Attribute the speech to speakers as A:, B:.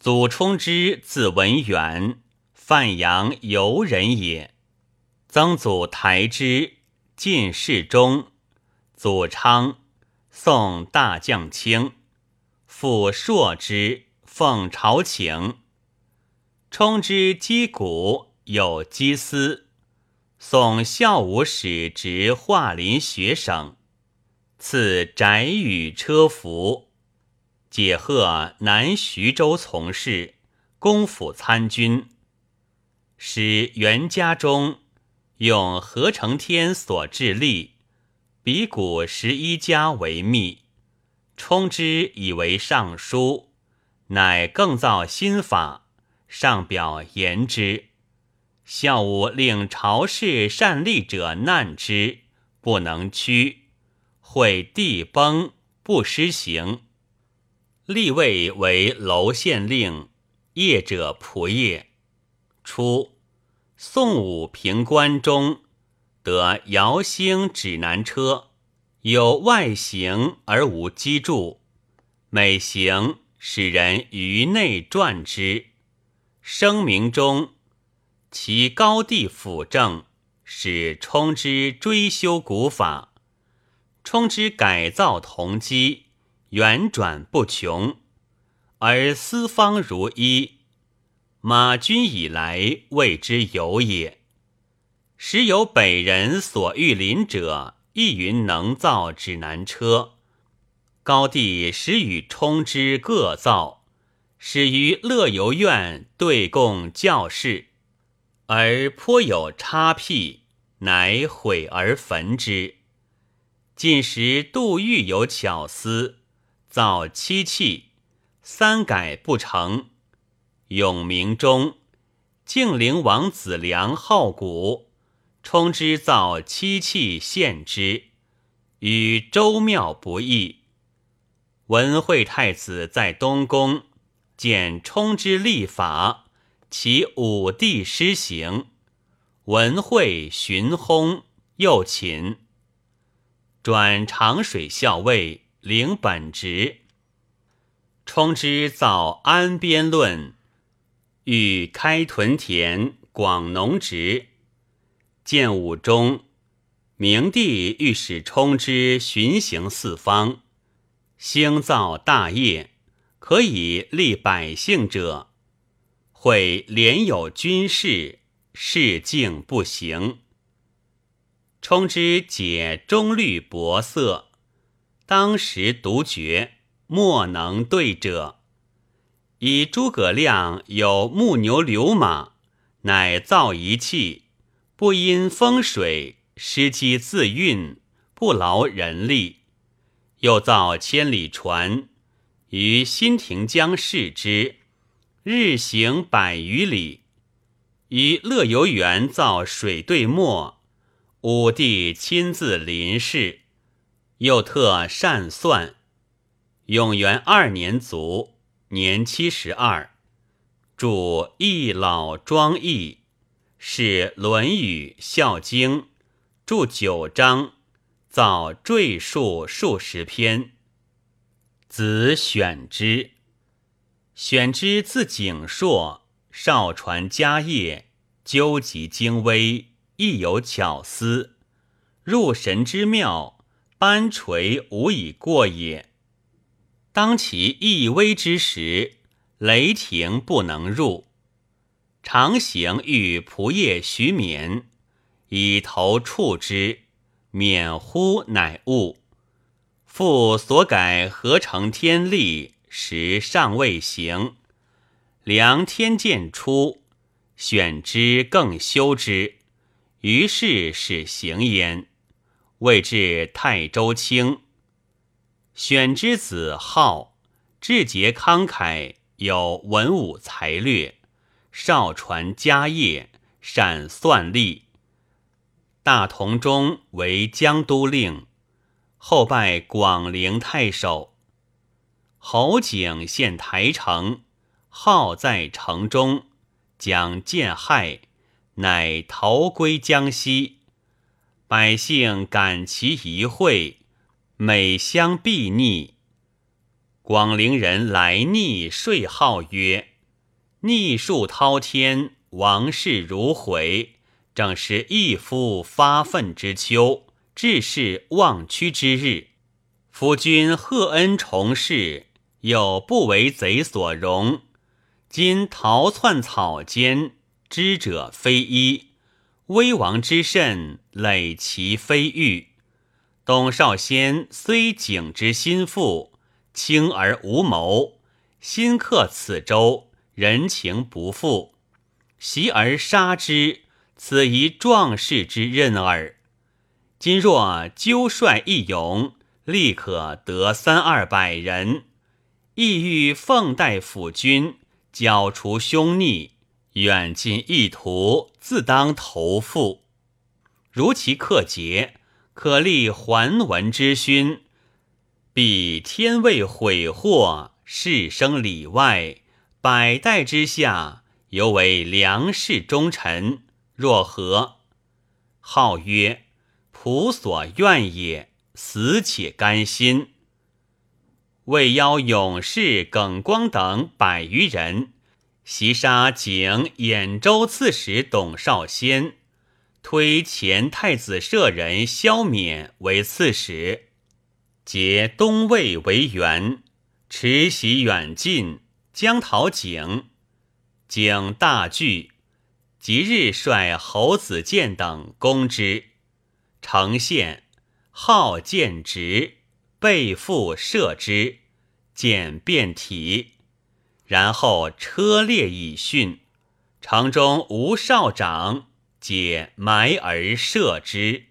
A: 祖冲之字文远，范阳游人也。曾祖台之，进士中。祖昌，宋大将卿。父硕之，奉朝请。冲之击鼓，有击丝。宋孝武使执华林学省，赐宅宇车服。解贺南徐州从事，公府参军。使袁家中用何承天所制例，比古十一家为密。冲之以为尚书，乃更造新法，上表言之。孝武令朝事善立者难之，不能屈，会地崩，不施行。立位为楼县令，业者仆业。初，宋武平关中得姚兴指南车，有外行而无机杼，每行使人于内转之。声明中，其高地辅政，使冲之追修古法，冲之改造铜机。圆转不穷，而四方如一。马君以来谓之有也。时有北人所欲临者，亦云能造指南车。高帝时与冲之各造，始于乐游院对供教士，而颇有差僻，乃毁而焚之。近时杜预有巧思。造七器，三改不成。永明中，敬陵王子良好古，冲之造七器献之，与周庙不异。文惠太子在东宫见冲之立法，其武帝施行，文惠寻薨，又寝，转长水校尉。领本职，冲之造安边论，欲开屯田，广农职。建武中，明帝欲使冲之巡行四方，兴造大业，可以利百姓者，会连有军事，事竟不行。冲之解中律薄色。当时独绝，莫能对者。以诸葛亮有木牛流马，乃造一器，不因风水，失机自运，不劳人力。又造千里船，于新亭江试之，日行百余里。于乐游原造水对墨，武帝亲自临事。又特善算，永元二年卒，年七十二。著《易老庄易》，是《论语》《孝经》，著九章，造赘述数十篇。子选之，选之字景硕，少传家业，究极精微，亦有巧思，入神之妙。班垂无以过也。当其易危之时，雷霆不能入。常行遇仆业徐勉，以头触之，免乎乃悟。复所改合成天力，时尚未行。量天剑出，选之更修之，于是使行焉。谓至泰州卿，选之子浩，志节慷慨，有文武才略，少传家业，善算历。大同中为江都令，后拜广陵太守。侯景献台城，号在城中，将见害，乃逃归江西。百姓感其仪惠，每相避逆。广陵人来逆，税号曰：“逆数滔天，王室如悔。正是一夫发愤之秋，志士忘屈之日。夫君贺恩重事，又不为贼所容。今逃窜草间，知者非一。危亡之甚，累其非欲。董少先虽景之心腹，轻而无谋，心克此州，人情不复，袭而杀之，此一壮士之任耳。今若纠率一勇，立可得三二百人，意欲奉代辅君。剿除凶逆，远近意图，自当投付。如其克节，可立桓文之勋，必天未悔祸，世生里外，百代之下，犹为梁氏忠臣。若何？号曰仆所愿也，死且甘心。为邀勇士耿光等百余人，袭杀景兖州刺史董绍先，推前太子舍人萧冕为刺史，结东魏为援，持袭远近，将讨景。景大惧，即日率侯子建等攻之。城县号建直，背负射之。简便体，然后车裂以殉。城中无少长，皆埋而射之。